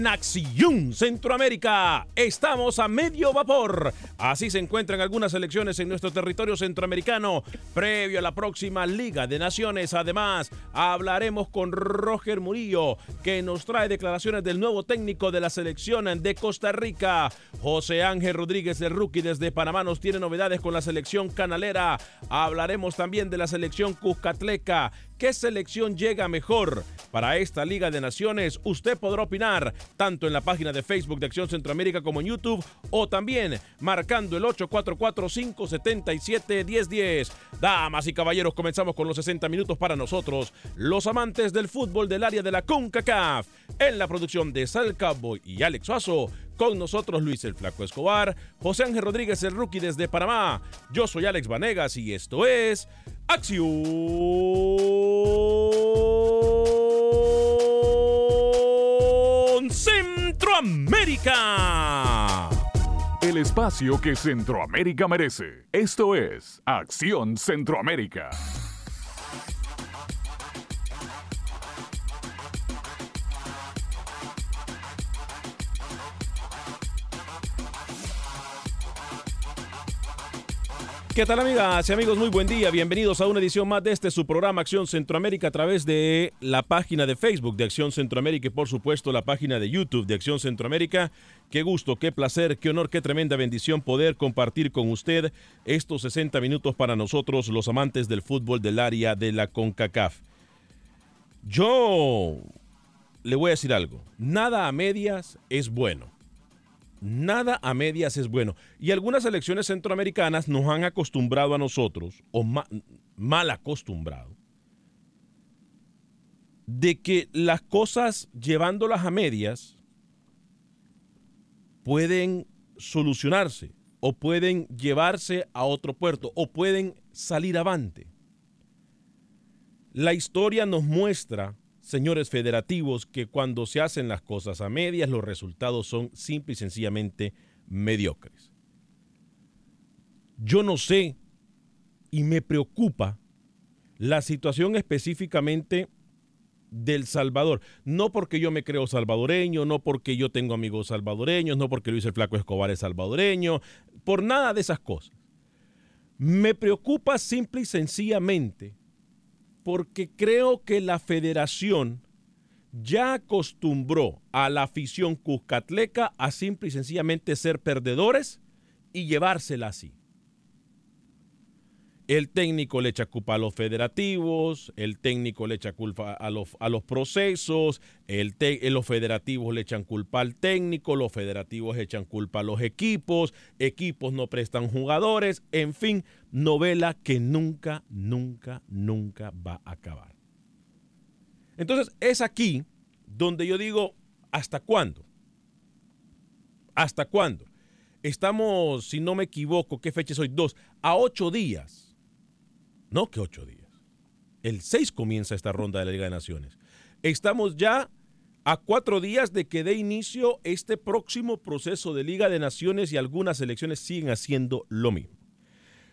En Acción Centroamérica estamos a medio vapor. Así se encuentran algunas elecciones en nuestro territorio centroamericano previo a la próxima Liga de Naciones. Además, hablaremos con Roger Murillo, que nos trae declaraciones del nuevo técnico de la selección de Costa Rica. José Ángel Rodríguez, el rookie desde Panamá, nos tiene novedades con la selección canalera. Hablaremos también de la selección Cuscatleca ¿Qué selección llega mejor para esta Liga de Naciones? Usted podrá opinar tanto en la página de Facebook de Acción Centroamérica como en YouTube o también marcando el 844-577-1010. Damas y caballeros, comenzamos con los 60 minutos para nosotros, los amantes del fútbol del área de la CONCACAF. En la producción de Sal Cowboy y Alex Suazo, con nosotros Luis el Flaco Escobar, José Ángel Rodríguez el Rookie desde Panamá. Yo soy Alex Vanegas y esto es Acción Centroamérica. El espacio que Centroamérica merece. Esto es Acción Centroamérica. ¿Qué tal amigas y amigos? Muy buen día. Bienvenidos a una edición más de este su programa Acción Centroamérica a través de la página de Facebook de Acción Centroamérica y por supuesto la página de YouTube de Acción Centroamérica. Qué gusto, qué placer, qué honor, qué tremenda bendición poder compartir con usted estos 60 minutos para nosotros los amantes del fútbol del área de la CONCACAF. Yo le voy a decir algo. Nada a medias es bueno nada a medias es bueno. Y algunas elecciones centroamericanas nos han acostumbrado a nosotros, o mal acostumbrado, de que las cosas llevándolas a medias pueden solucionarse o pueden llevarse a otro puerto o pueden salir avante. La historia nos muestra señores federativos, que cuando se hacen las cosas a medias, los resultados son simple y sencillamente mediocres. Yo no sé y me preocupa la situación específicamente del Salvador. No porque yo me creo salvadoreño, no porque yo tengo amigos salvadoreños, no porque Luis el Flaco Escobar es salvadoreño, por nada de esas cosas. Me preocupa simple y sencillamente porque creo que la federación ya acostumbró a la afición cuscatleca a simple y sencillamente ser perdedores y llevársela así. El técnico le echa culpa a los federativos, el técnico le echa culpa a los, a los procesos, el los federativos le echan culpa al técnico, los federativos echan culpa a los equipos, equipos no prestan jugadores, en fin, novela que nunca, nunca, nunca va a acabar. Entonces es aquí donde yo digo, ¿hasta cuándo? ¿Hasta cuándo? Estamos, si no me equivoco, ¿qué fecha es hoy? Dos, a ocho días no que ocho días. El 6 comienza esta ronda de la Liga de Naciones. Estamos ya a cuatro días de que dé inicio este próximo proceso de Liga de Naciones y algunas elecciones siguen haciendo lo mismo.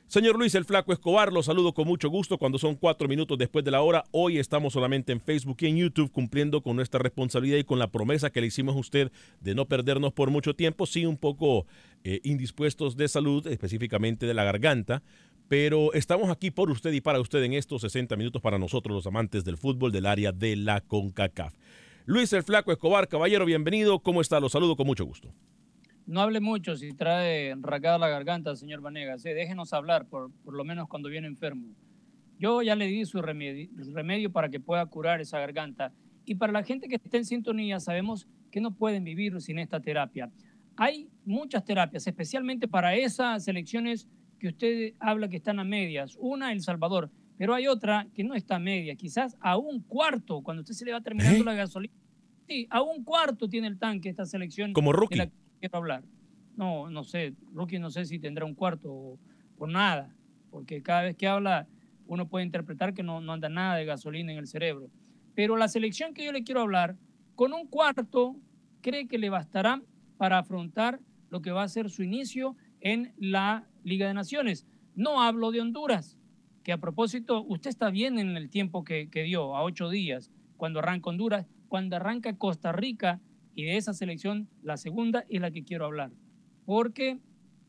Señor Luis el Flaco Escobar, lo saludo con mucho gusto cuando son cuatro minutos después de la hora. Hoy estamos solamente en Facebook y en YouTube cumpliendo con nuestra responsabilidad y con la promesa que le hicimos a usted de no perdernos por mucho tiempo, sí un poco eh, indispuestos de salud, específicamente de la garganta, pero estamos aquí por usted y para usted en estos 60 minutos para nosotros los amantes del fútbol del área de la CONCACAF. Luis el Flaco Escobar, caballero, bienvenido. ¿Cómo está? Lo saludo con mucho gusto. No hable mucho si trae racada la garganta, señor Vanegas. Eh, déjenos hablar, por, por lo menos cuando viene enfermo. Yo ya le di su remedio, remedio para que pueda curar esa garganta. Y para la gente que está en sintonía, sabemos que no pueden vivir sin esta terapia. Hay muchas terapias, especialmente para esas selecciones que usted habla que están a medias. Una, El Salvador, pero hay otra que no está a medias, quizás a un cuarto, cuando usted se le va terminando ¿Eh? la gasolina. Sí, a un cuarto tiene el tanque esta selección. Como Rookie. De la que quiero hablar. No, no sé, Rookie no sé si tendrá un cuarto o, nada, porque cada vez que habla uno puede interpretar que no, no anda nada de gasolina en el cerebro. Pero la selección que yo le quiero hablar, con un cuarto, cree que le bastará para afrontar lo que va a ser su inicio en la Liga de Naciones. No hablo de Honduras, que a propósito, usted está bien en el tiempo que, dio, a ocho días, cuando arranca Honduras, cuando arranca Costa Rica, y de esa selección, la segunda es la que quiero hablar. Porque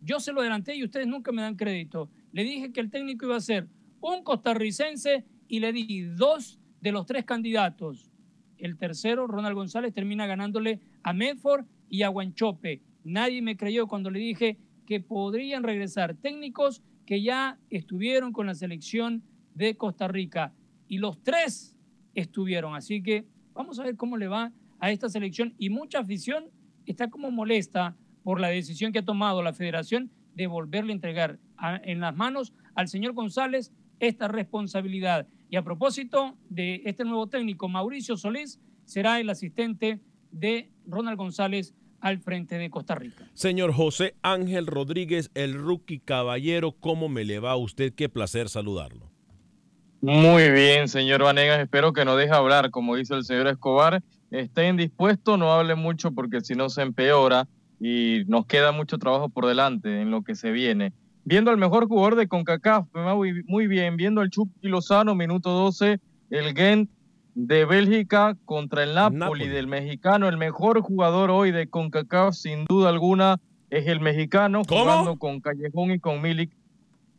yo se lo adelanté y ustedes nunca me dan crédito. Le dije que el técnico iba a ser un costarricense y le di dos de los tres candidatos. El tercero, Ronald González, termina ganándole a Medford y a Guanchope. Nadie me creyó cuando le dije que podrían regresar técnicos que ya estuvieron con la selección de Costa Rica. Y los tres estuvieron. Así que vamos a ver cómo le va a esta selección. Y mucha afición está como molesta por la decisión que ha tomado la federación de volverle a entregar en las manos al señor González esta responsabilidad. Y a propósito de este nuevo técnico, Mauricio Solís será el asistente de Ronald González al frente de Costa Rica. Señor José Ángel Rodríguez, el rookie caballero, ¿cómo me le va a usted? Qué placer saludarlo. Muy bien, señor Vanegas, espero que no deje hablar, como dice el señor Escobar. Esté indispuesto, no hable mucho porque si no se empeora y nos queda mucho trabajo por delante en lo que se viene. Viendo al mejor jugador de CONCACAF, muy bien, viendo al Chucky Lozano, minuto 12, el Gent de Bélgica contra el Napoli, del mexicano. El mejor jugador hoy de CONCACAF, sin duda alguna, es el mexicano, jugando con Callejón y con Milik.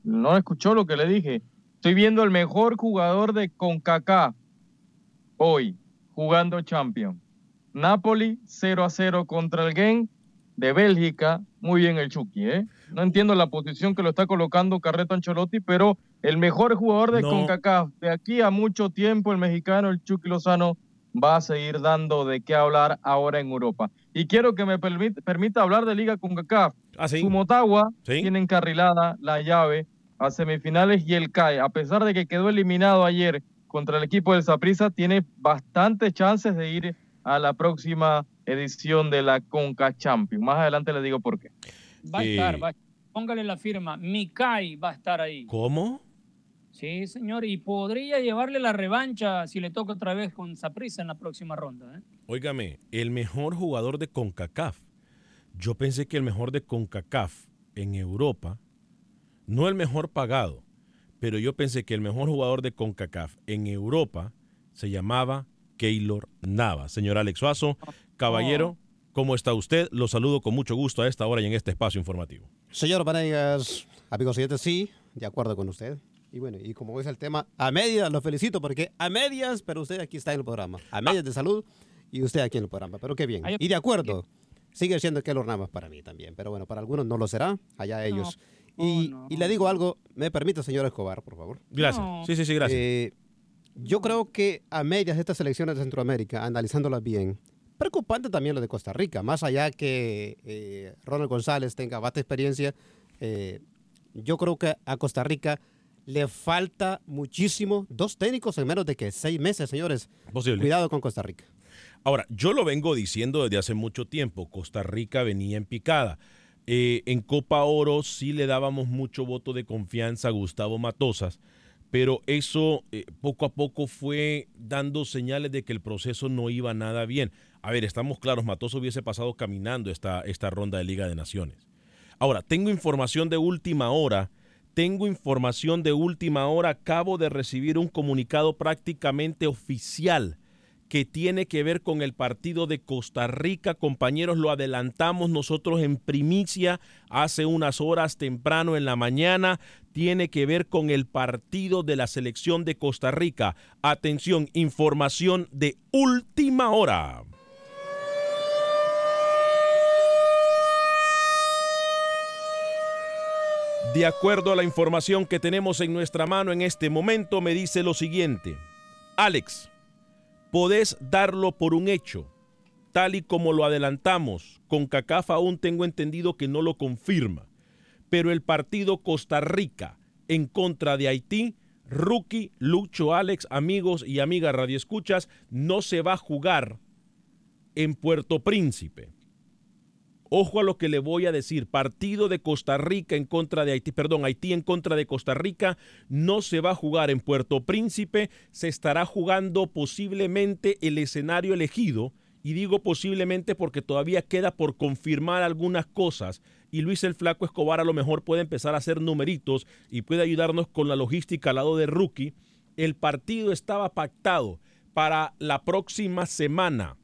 No escuchó lo que le dije. Estoy viendo el mejor jugador de CONCACAF hoy, jugando Champions. Napoli 0 a 0 contra el Gen de Bélgica. Muy bien el Chucky, ¿eh? No entiendo la posición que lo está colocando Carreto Ancelotti, pero el mejor jugador de CONCACAF de aquí a mucho tiempo, el mexicano, el Chucky Lozano, va a seguir dando de qué hablar ahora en Europa. Y quiero que me permita, hablar de Liga CONCACAF. Ah, Su Motagua tiene encarrilada la llave a semifinales y el CAE, a pesar de que quedó eliminado ayer contra el equipo del Saprissa, tiene bastantes chances de ir a la próxima edición de la Conca Champions. Más adelante le digo por qué. Va a estar, va Póngale la firma. Mikai va a estar ahí. ¿Cómo? Sí, señor, y podría llevarle la revancha si le toca otra vez con Saprissa en la próxima ronda. ¿eh? Óigame, el mejor jugador de CONCACAF. Yo pensé que el mejor de CONCACAF en Europa, no el mejor pagado, pero yo pensé que el mejor jugador de CONCACAF en Europa se llamaba Keylor Nava. Señor Alex Suazo, caballero, ¿cómo está usted? Lo saludo con mucho gusto a esta hora y en este espacio informativo. Señor Vanegas, amigos oyentes, sí, de acuerdo con usted. Y bueno, y como es el tema, a medias, lo felicito porque a medias, pero usted aquí está en el programa. A medias de salud y usted aquí en el programa. Pero qué bien. Y de acuerdo, sigue siendo que los Navas para mí también. Pero bueno, para algunos no lo será, allá ellos. y, y, le digo algo, me permite, señor Escobar, por favor. Gracias. Sí, sí, sí, gracias. Eh, yo creo que a medias de estas elecciones de Centroamérica, analizándolas bien, preocupante también lo de Costa Rica. Más allá que eh, Ronald González tenga vasta experiencia, eh, yo creo que a Costa Rica le falta muchísimo. Dos técnicos en menos de que seis meses, señores. Posible. Cuidado con Costa Rica. Ahora, yo lo vengo diciendo desde hace mucho tiempo. Costa Rica venía en picada. Eh, en Copa Oro sí le dábamos mucho voto de confianza a Gustavo Matosas, pero eso eh, poco a poco fue dando señales de que el proceso no iba nada bien. A ver, estamos claros, Matosas hubiese pasado caminando esta, esta ronda de Liga de Naciones. Ahora, tengo información de última hora. Tengo información de última hora. Acabo de recibir un comunicado prácticamente oficial que tiene que ver con el partido de Costa Rica. Compañeros, lo adelantamos nosotros en primicia hace unas horas temprano en la mañana. Tiene que ver con el partido de la selección de Costa Rica. Atención, información de última hora. De acuerdo a la información que tenemos en nuestra mano en este momento, me dice lo siguiente. Alex, podés darlo por un hecho, tal y como lo adelantamos. Con CACAF aún tengo entendido que no lo confirma. Pero el partido Costa Rica en contra de Haití, Rookie, Lucho, Alex, amigos y amigas radioescuchas, no se va a jugar en Puerto Príncipe Ojo a lo que le voy a decir. Partido de Costa Rica en contra de Haití, perdón, Haití en contra de Costa Rica no se va a jugar en Puerto Príncipe, se estará jugando posiblemente el escenario elegido. Y digo posiblemente porque todavía queda por confirmar algunas cosas y Luis el Flaco Escobar a lo mejor puede empezar a hacer numeritos y puede ayudarnos con la logística al lado de Rookie. El partido estaba pactado para la próxima semana.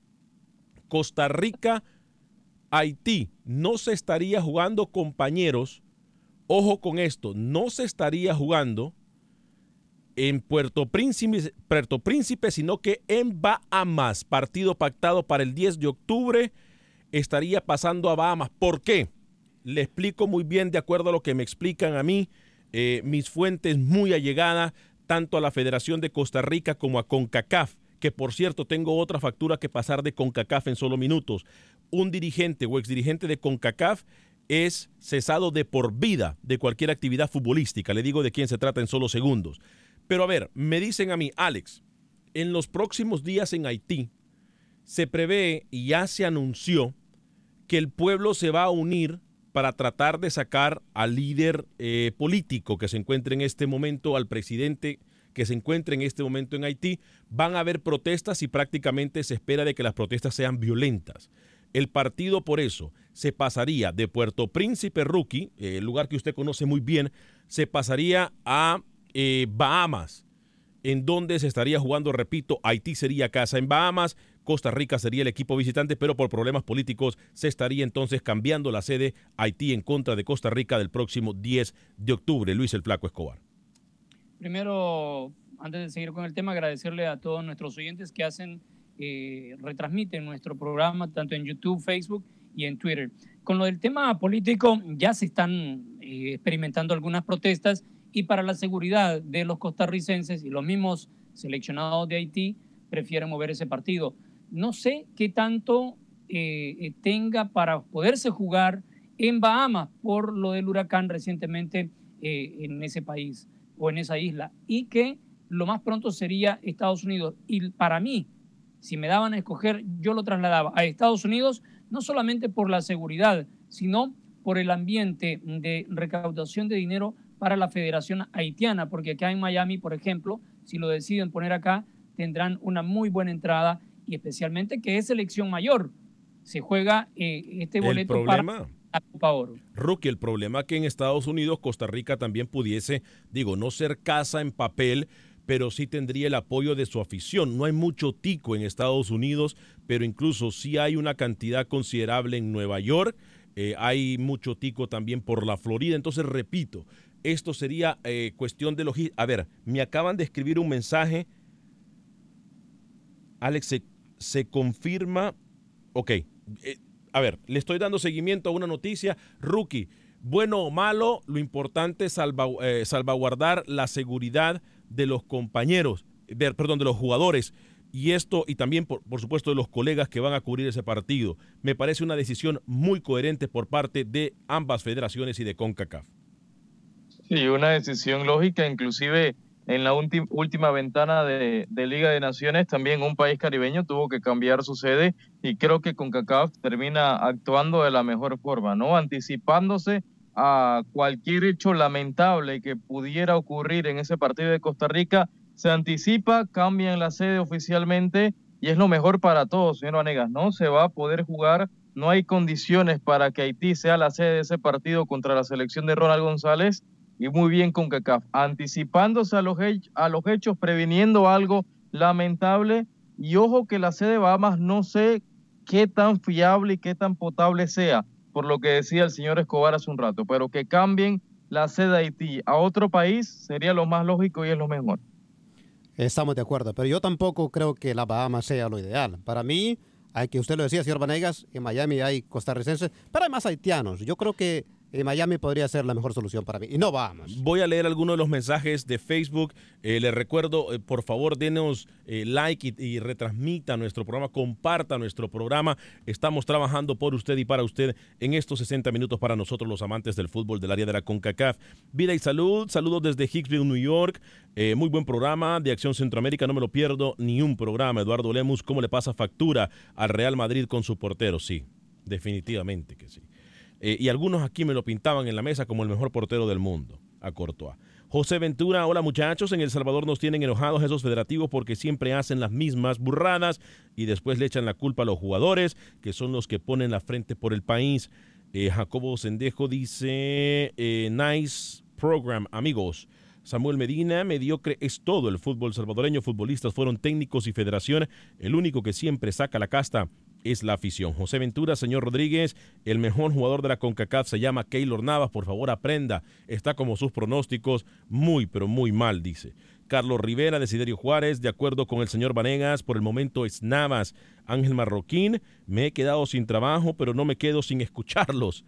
Costa Rica Haití no se estaría jugando compañeros, ojo con esto, no se estaría jugando en Puerto Príncipe, Príncipe, sino que en Bahamas, partido pactado para el 10 de octubre, estaría pasando a Bahamas. ¿Por qué? Le explico muy bien de acuerdo a lo que me explican a mí, eh, mis fuentes muy allegadas, tanto a la Federación de Costa Rica como a CONCACAF que por cierto tengo otra factura que pasar de CONCACAF en solo minutos. Un dirigente o exdirigente de CONCACAF es cesado de por vida de cualquier actividad futbolística. Le digo de quién se trata en solo segundos. Pero a ver, me dicen a mí, Alex, en los próximos días en Haití se prevé y ya se anunció que el pueblo se va a unir para tratar de sacar al líder eh, político que se encuentra en este momento, al presidente que se encuentra en este momento en Haití, van a haber protestas y prácticamente se espera de que las protestas sean violentas. El partido por eso se pasaría de Puerto Príncipe Rookie, el lugar que usted conoce muy bien, se pasaría a eh, Bahamas, en donde se estaría jugando, repito, Haití sería casa en Bahamas, Costa Rica sería el equipo visitante, pero por problemas políticos se estaría entonces cambiando la sede Haití en contra de Costa Rica del próximo 10 de octubre. Luis el Flaco Escobar primero, antes de seguir con el tema, agradecerle a todos nuestros oyentes que hacen, eh, retransmiten nuestro programa tanto en YouTube, Facebook y en Twitter. Con lo del tema político, ya se están eh, experimentando algunas protestas y para la seguridad de los costarricenses y los mismos seleccionados de Haití prefieren mover ese partido. No sé qué tanto eh, tenga para poderse jugar en Bahamas por lo del huracán recientemente en ese país o en esa isla y que lo más pronto sería Estados Unidos. Y para mí, si me daban a escoger, yo lo trasladaba a Estados Unidos, no solamente por la seguridad, sino por el ambiente de recaudación de dinero para la Federación Haitiana, porque acá en Miami, por ejemplo, si lo deciden poner acá, tendrán una muy buena entrada y especialmente que es selección mayor. Se juega eh, este boleto para Rookie, el problema que en Estados Unidos, Costa Rica también pudiese, digo, no ser casa en papel, pero sí tendría el apoyo de su afición. No hay mucho tico en Estados Unidos, pero incluso sí hay una cantidad considerable en Nueva York. Eh, hay mucho tico también por la Florida. Entonces, repito, esto sería eh, cuestión de logística. A ver, me acaban de escribir un mensaje. Alex, se, se confirma. Ok. eh, a ver, le estoy dando seguimiento a una noticia. Rookie, bueno o malo, lo importante es salva- salvaguardar la seguridad de los compañeros, de- perdón, de los jugadores. Y esto, y también, por, por supuesto, de los colegas que van a cubrir ese partido. Me parece una decisión muy coherente por parte de ambas federaciones y de CONCACAF. Sí, una decisión lógica, inclusive en la última ventana de, de Liga de Naciones también un país caribeño tuvo que cambiar su sede y creo que CONCACAF termina actuando de la mejor forma, ¿no? Anticipándose a cualquier hecho lamentable que pudiera ocurrir en ese partido de Costa Rica, se anticipa, cambian la sede oficialmente y es lo mejor para todos, señor Vanegas, ¿no? Se va a poder jugar, no hay condiciones para que Haití sea la sede de ese partido contra la selección de Ronald González y muy bien con CACAF, anticipándose a los, hech- a hechos, previniendo algo lamentable y ojo que la sede de Bahamas no sé qué tan fiable y qué tan potable sea, por lo que decía el señor Escobar hace un rato, pero que cambien la sede de Haití a otro país sería lo más lógico y es lo mejor. Estamos de acuerdo, pero yo tampoco creo que la Bahamas sea lo ideal. Para mí, hay que usted lo decía, señor Vanegas, en Miami hay costarricenses, pero hay más haitianos. Yo creo que en Miami podría ser la mejor solución para mí. Y no Bahamas. Voy a leer algunos de los mensajes de Facebook. Eh, les recuerdo, eh, por favor, denos eh, like y, y retransmita nuestro programa, comparta nuestro programa. Estamos trabajando por usted y para usted en estos 60 minutos para nosotros, los amantes del fútbol del área de la CONCACAF. Vida y salud, saludos desde Hicksville, New York. Eh, muy buen programa de Acción Centroamérica, no me lo pierdo ni un programa. Eduardo Lemus, ¿cómo le pasa factura al Real Madrid con su portero? Sí, definitivamente que sí. Eh, y algunos aquí me lo pintaban en la mesa como el mejor portero del mundo, a Courtois. José Ventura, hola muchachos, en El Salvador nos tienen enojados esos federativos porque siempre hacen las mismas burradas y después le echan la culpa a los jugadores, que son los que ponen la frente por el país. Eh, Jacobo Sendejo dice, eh, nice program, amigos. Samuel Medina, mediocre es todo el fútbol salvadoreño. Futbolistas fueron técnicos y federación. El único que siempre saca la casta es la afición. José Ventura, señor Rodríguez, el mejor jugador de la CONCACAF se llama Keylor Navas. Por favor, aprenda. Está como sus pronósticos muy, pero muy mal, dice. Carlos Rivera, Desiderio Juárez, de acuerdo con el señor Vanegas, por el momento es Navas. Ángel Marroquín, me he quedado sin trabajo, pero no me quedo sin escucharlos.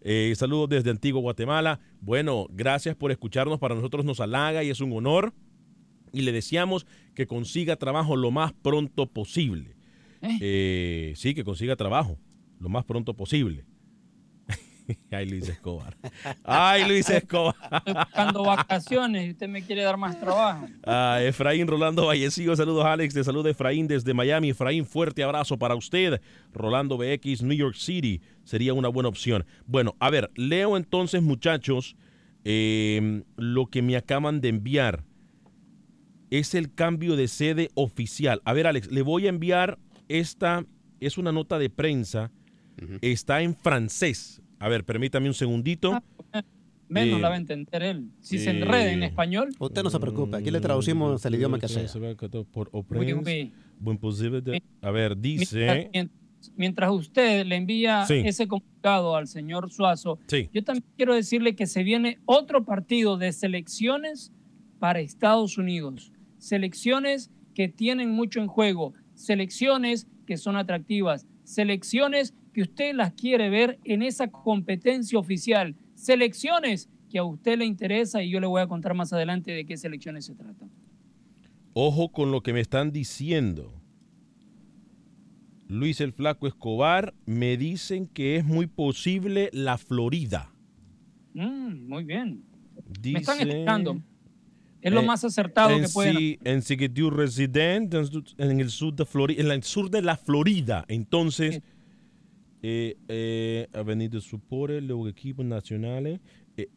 Eh, saludos desde Antigua Guatemala. Bueno, gracias por escucharnos. Para nosotros nos halaga y es un honor. Y le deseamos que consiga trabajo lo más pronto posible. Eh, sí, que consiga trabajo lo más pronto posible. Ay, Luis Escobar. Ay, Luis Escobar. Estoy buscando vacaciones y usted me quiere dar más trabajo. Ah, Efraín Rolando Vallecillo, saludos Alex, te saluda Efraín desde Miami. Efraín, fuerte abrazo para usted. Rolando BX, New York City, sería una buena opción. Bueno, a ver, leo entonces muchachos eh, lo que me acaban de enviar. Es el cambio de sede oficial. A ver Alex, le voy a enviar esta, es una nota de prensa, está en francés. A ver, permítame un segundito. Menos Eh, la va a entender él. Si se enreda en eh, español, Usted no se preocupe, aquí le traducimos el idioma que sea. Por A ver, dice. mientras- mientras usted le envía Sí. ese comunicado al señor Suazo, Sí. yo también quiero decirle que se viene otro partido de selecciones para Estados Unidos. Selecciones que tienen mucho en juego, selecciones que son atractivas, selecciones que usted las quiere ver en esa competencia oficial, selecciones que a usted le interesa y yo le voy a contar más adelante de qué selecciones se tratan. Ojo con lo que me están diciendo. Luis el Flaco Escobar, me dicen que es muy posible la Florida. Mm, muy bien. Me están escuchando. Es lo eh, más acertado en que pueden sí- en Resident, en el sur de Florida, en el sur de la Florida. Entonces, eh, eh, Avenida Supore, los equipos nacionales, eh,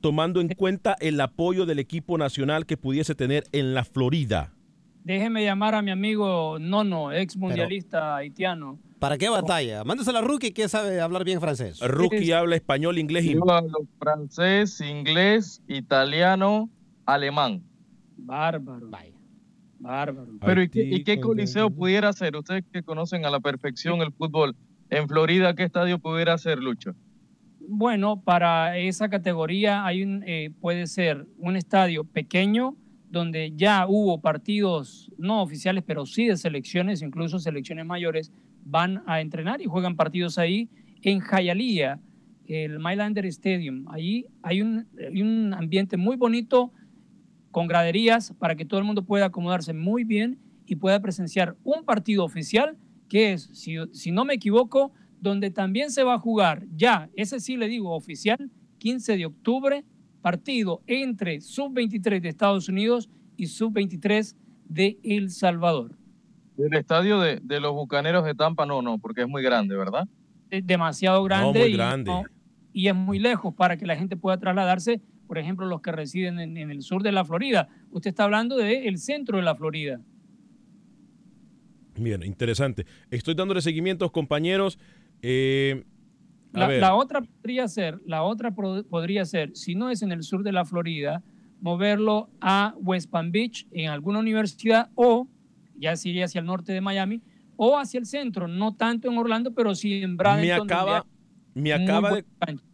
tomando en cuenta el apoyo del equipo nacional que pudiese tener en la Florida. Déjeme llamar a mi amigo Nono, ex mundialista haitiano. ¿Para qué batalla? Mándese a la rookie que sabe hablar bien francés. Rookie habla español, inglés y... Yo hablo francés, inglés, italiano, alemán. Bárbaro. Bárbaro. Pero ¿y qué, y qué coliseo pudiera ser? Ustedes que conocen a la perfección el fútbol, en Florida, ¿qué estadio pudiera ser, Lucho? bueno, para esa categoría hay un, eh, puede ser un estadio pequeño donde ya hubo partidos no oficiales, pero sí de selecciones, incluso selecciones mayores, van a entrenar y juegan partidos ahí en Hialeah, el Mylander Stadium. Ahí hay un, hay un ambiente muy bonito con graderías para que todo el mundo pueda acomodarse muy bien y pueda presenciar un partido oficial que es, si, si no me equivoco, donde también se va a jugar ya, ese sí le digo oficial, 15 de octubre, partido entre sub-23 de Estados Unidos y sub-23 de El Salvador. El estadio de, de, los Bucaneros de Tampa no, no, porque es muy grande, ¿verdad? Es demasiado grande, No, muy grande. Y, y, es muy lejos para que la gente pueda trasladarse, por ejemplo, los que residen en, en el sur de la Florida. Usted está hablando del el centro de la Florida. Bien, interesante. Estoy dándole seguimientos, compañeros. Eh, la, la, otra podría ser, la otra podría ser, si no es en el sur de la Florida, moverlo a West Palm Beach en alguna universidad o ya sería hacia el norte de Miami o hacia el centro, no tanto en Orlando, pero sí en Bradenton. Me acaba, me acaba, de,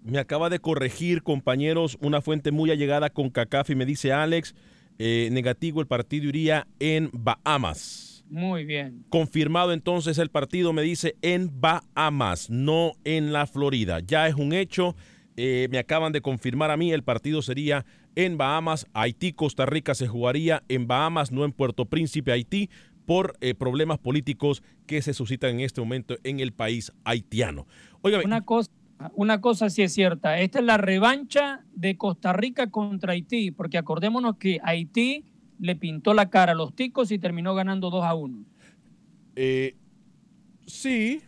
me acaba de corregir, compañeros, una fuente muy allegada con CACAF y me dice Alex, eh, negativo, el partido iría en Bahamas. Muy bien. Confirmado entonces el partido, me dice, en Bahamas, no en la Florida. Ya es un hecho. Eh, me acaban de confirmar a mí, el partido sería en Bahamas. Haití, Costa Rica se jugaría en Bahamas, no en Puerto Príncipe, Haití, por eh, problemas políticos que se suscitan en este momento en el país haitiano. Una cosa, una cosa sí es cierta. Esta es la revancha de Costa Rica contra Haití, porque acordémonos que Haití le pintó la cara a los ticos y terminó ganando 2 a 1. Eh, sí,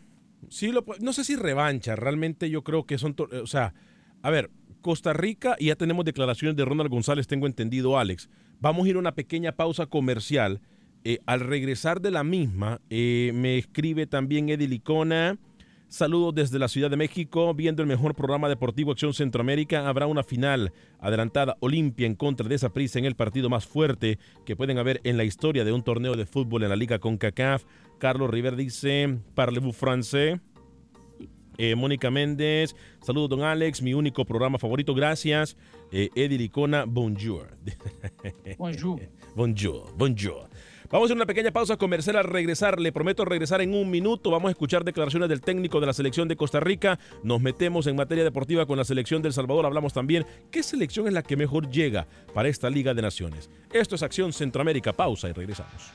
sí, lo, no sé si revancha, realmente yo creo que son, o sea, a ver, Costa Rica, y ya tenemos declaraciones de Ronald González, tengo entendido, Alex. Vamos a ir a una pequeña pausa comercial. Eh, al regresar de la misma, eh, me escribe también Eddie Licona. Saludos desde la Ciudad de México, viendo el mejor programa deportivo Acción Centroamérica. Habrá una final adelantada Olimpia en contra de esa prisa en el partido más fuerte que pueden haber en la historia de un torneo de fútbol en la Liga CONCACAF. Carlos River dice, parlez-vous français. Eh, Mónica Méndez, saludos don Alex, mi único programa favorito, gracias. Eh, Eddie Licona, bonjour. Bonjour. bonjour, bonjour. Vamos a una pequeña pausa comercial al regresar. Le prometo regresar en un minuto. Vamos a escuchar declaraciones del técnico de la selección de Costa Rica. Nos metemos en materia deportiva con la selección del Salvador. Hablamos también qué selección es la que mejor llega para esta Liga de Naciones. Esto es Acción Centroamérica. Pausa y regresamos.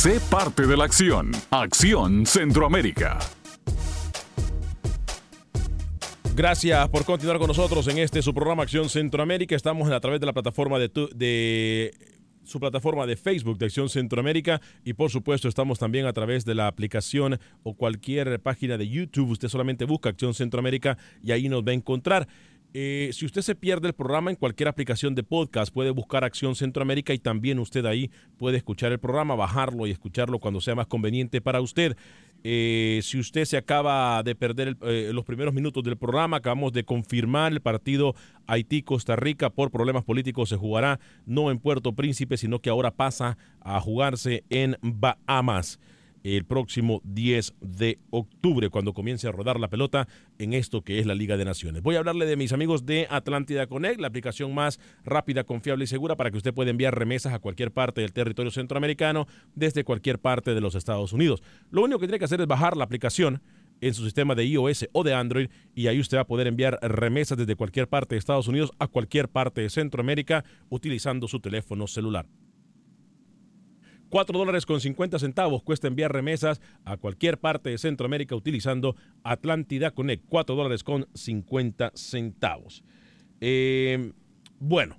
Sé parte de la acción. Acción Centroamérica. Gracias por continuar con nosotros en este su programa Acción Centroamérica. Estamos a través de la plataforma de, tu, de su plataforma de Facebook de Acción Centroamérica y por supuesto estamos también a través de la aplicación o cualquier página de YouTube. Usted solamente busca Acción Centroamérica y ahí nos va a encontrar. Eh, si usted se pierde el programa en cualquier aplicación de podcast, puede buscar Acción Centroamérica y también usted ahí puede escuchar el programa, bajarlo y escucharlo cuando sea más conveniente para usted. Eh, si usted se acaba de perder eh, los primeros minutos del programa, acabamos de confirmar el partido Haití-Costa Rica por problemas políticos se jugará no en Puerto Príncipe, sino que ahora pasa a jugarse en Bahamas. El próximo 10 de octubre, cuando comience a rodar la pelota en esto que es la Liga de Naciones. Voy a hablarle de mis amigos de Atlántida Connect, la aplicación más rápida, confiable y segura para que usted pueda enviar remesas a cualquier parte del territorio centroamericano desde cualquier parte de los Estados Unidos. Lo único que tiene que hacer es bajar la aplicación en su sistema de iOS o de Android y ahí usted va a poder enviar remesas desde cualquier parte de Estados Unidos a cualquier parte de Centroamérica utilizando su teléfono celular. 4 dólares con 50 centavos cuesta enviar remesas a cualquier parte de Centroamérica utilizando Atlántida Connect. 4 dólares con 50 centavos. Eh, bueno,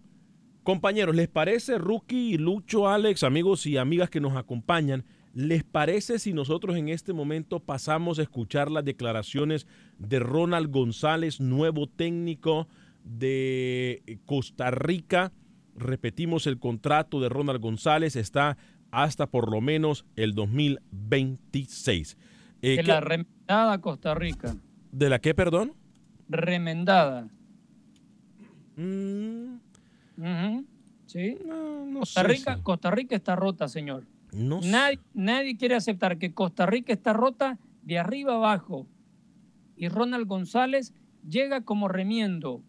compañeros, ¿les parece, Rookie, Lucho, Alex, amigos y amigas que nos acompañan? ¿Les parece si nosotros en este momento pasamos a escuchar las declaraciones de Ronald González, nuevo técnico de Costa Rica? Repetimos el contrato de Ronald González, está hasta por lo menos el 2026. Eh, de la remendada Costa Rica. ¿De la qué, perdón? Remendada. Mm. Sí. Costa, Rica, Costa Rica está rota, señor. nadie, nadie quiere aceptar que Costa Rica está rota de arriba abajo. Y Ronald González llega como remiendo.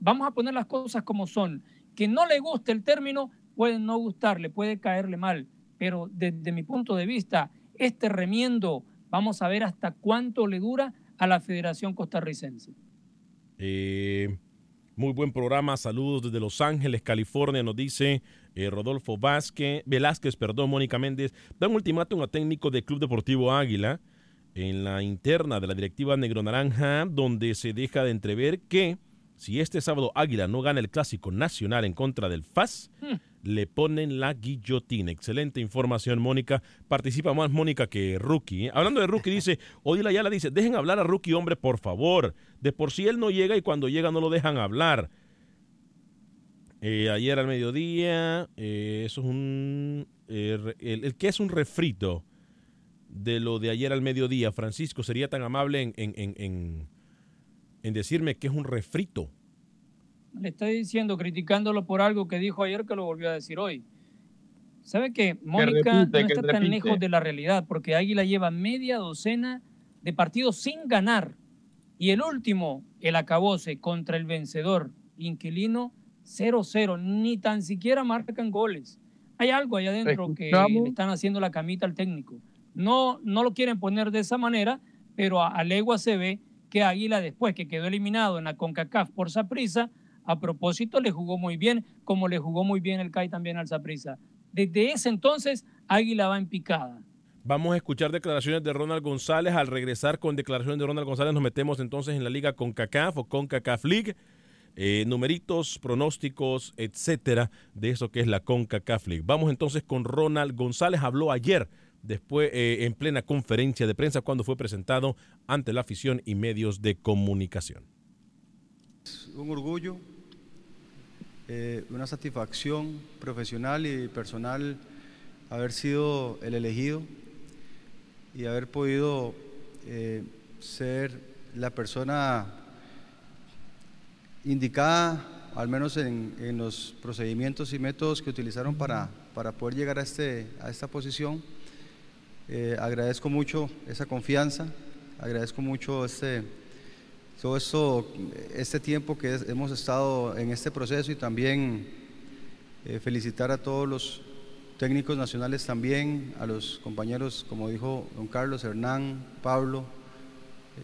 Vamos a poner las cosas como son. Que no le guste el término, puede no gustarle, puede caerle mal, pero desde mi punto de vista, este remiendo, vamos a ver hasta cuánto le dura a la Federación Costarricense. Eh, muy buen programa, saludos desde Los Ángeles, California, nos dice eh, Rodolfo Vázquez, Velázquez, perdón, Mónica Méndez, da un ultimátum a técnico del Club Deportivo Águila en la interna de la directiva Negro Naranja, donde se deja de entrever que si este sábado Águila no gana el clásico nacional en contra del FAS, hmm le ponen la guillotina. Excelente información, Mónica. Participa más Mónica que Rookie. ¿eh? Hablando de Rookie, dice, Odila la dice, dejen hablar a Rookie, hombre, por favor. De por sí él no llega y cuando llega no lo dejan hablar. Eh, ayer al mediodía, eh, eso es un... el, que es un refrito de lo de ayer al mediodía, Francisco, sería tan amable en, en, en decirme que es un refrito le estoy diciendo, criticándolo por algo que dijo ayer que lo volvió a decir hoy. ¿Sabe qué? Mónica no está tan lejos de la realidad porque Águila lleva media docena de partidos sin ganar. Y el último, el acabose contra el vencedor, inquilino 0-0, ni tan siquiera marcan goles. Hay algo ahí adentro que le están haciendo la camita al técnico. No, no lo quieren poner de esa manera, pero a, a legua se ve que Águila, después que quedó eliminado en la CONCACAF por Saprisa, a propósito le jugó muy bien, como le jugó muy bien el CAI también al Zaprisa. Desde ese entonces, Águila va en picada. Vamos a escuchar declaraciones de Ronald González. Al regresar con declaraciones de Ronald González, nos metemos entonces en la liga con CACAF o con CACAF League. Eh, numeritos, pronósticos, etcétera, de eso que es la CONCACAF League. Vamos entonces con Ronald González. Habló ayer, después eh, en plena conferencia de prensa, cuando fue presentado ante la afición y medios de comunicación. Un orgullo eh, una satisfacción profesional y personal haber sido el elegido y haber podido eh, ser la persona indicada, al menos en, los procedimientos y métodos que utilizaron para, para poder llegar a, este, a esta posición. Eh, agradezco mucho esa confianza, agradezco mucho este, todo esto, este tiempo que hemos estado en este proceso y también eh, felicitar a todos los técnicos nacionales también, a los compañeros, como dijo don Carlos, Hernán, Pablo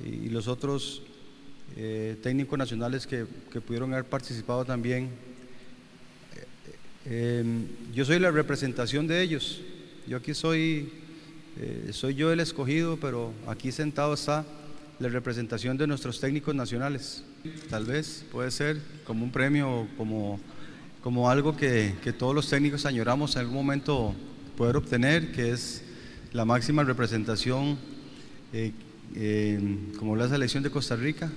y, los otros eh, técnicos nacionales que, pudieron haber participado también. Eh, yo soy la representación de ellos, yo aquí soy, soy yo el escogido, pero aquí sentado está la representación de nuestros técnicos nacionales. Tal vez puede ser como un premio, como, como algo que, que todos los técnicos añoramos en algún momento poder obtener, que es la máxima representación eh, como la selección de Costa Rica.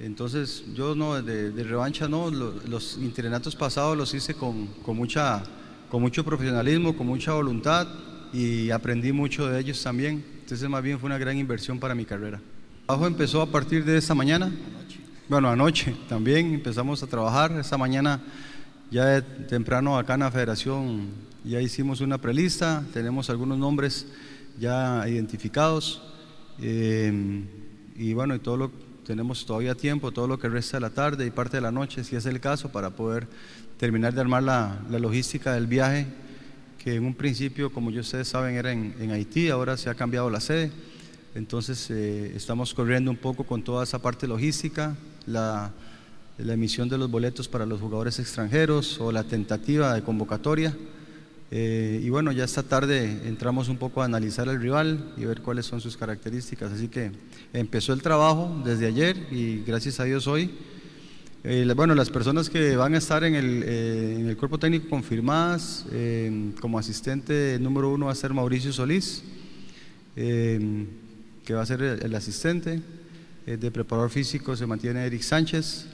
Entonces yo no, de, revancha no, los, internatos pasados los hice con, con, mucha, con mucho profesionalismo, con mucha voluntad y aprendí mucho de ellos también. Entonces más bien fue una gran inversión para mi carrera trabajo empezó a partir de esta mañana. Bueno, anoche también empezamos a trabajar. Esta mañana ya temprano acá en la federación Ya hicimos una prelista, tenemos algunos nombres ya identificados. eh, y bueno, y todo lo, tenemos todavía tiempo, todo lo que resta de la tarde y parte de la noche, si es el caso, para poder terminar de armar la, la logística del viaje, que en un principio, como ya ustedes saben, era en, en Haití, ahora se ha cambiado la sede. Entonces eh, estamos corriendo un poco con toda esa parte logística, la, emisión de los boletos para los jugadores extranjeros o la tentativa de convocatoria. Eh, y bueno, ya esta tarde entramos un poco a analizar al rival y ver cuáles son sus características. Así que empezó el trabajo desde ayer y gracias a Dios hoy. eh, bueno, las personas que van a estar en el, en el cuerpo técnico confirmadas, como asistente número uno va a ser Mauricio Solís, que va a ser el, el asistente. Eh, de preparador físico se mantiene Eric Sánchez,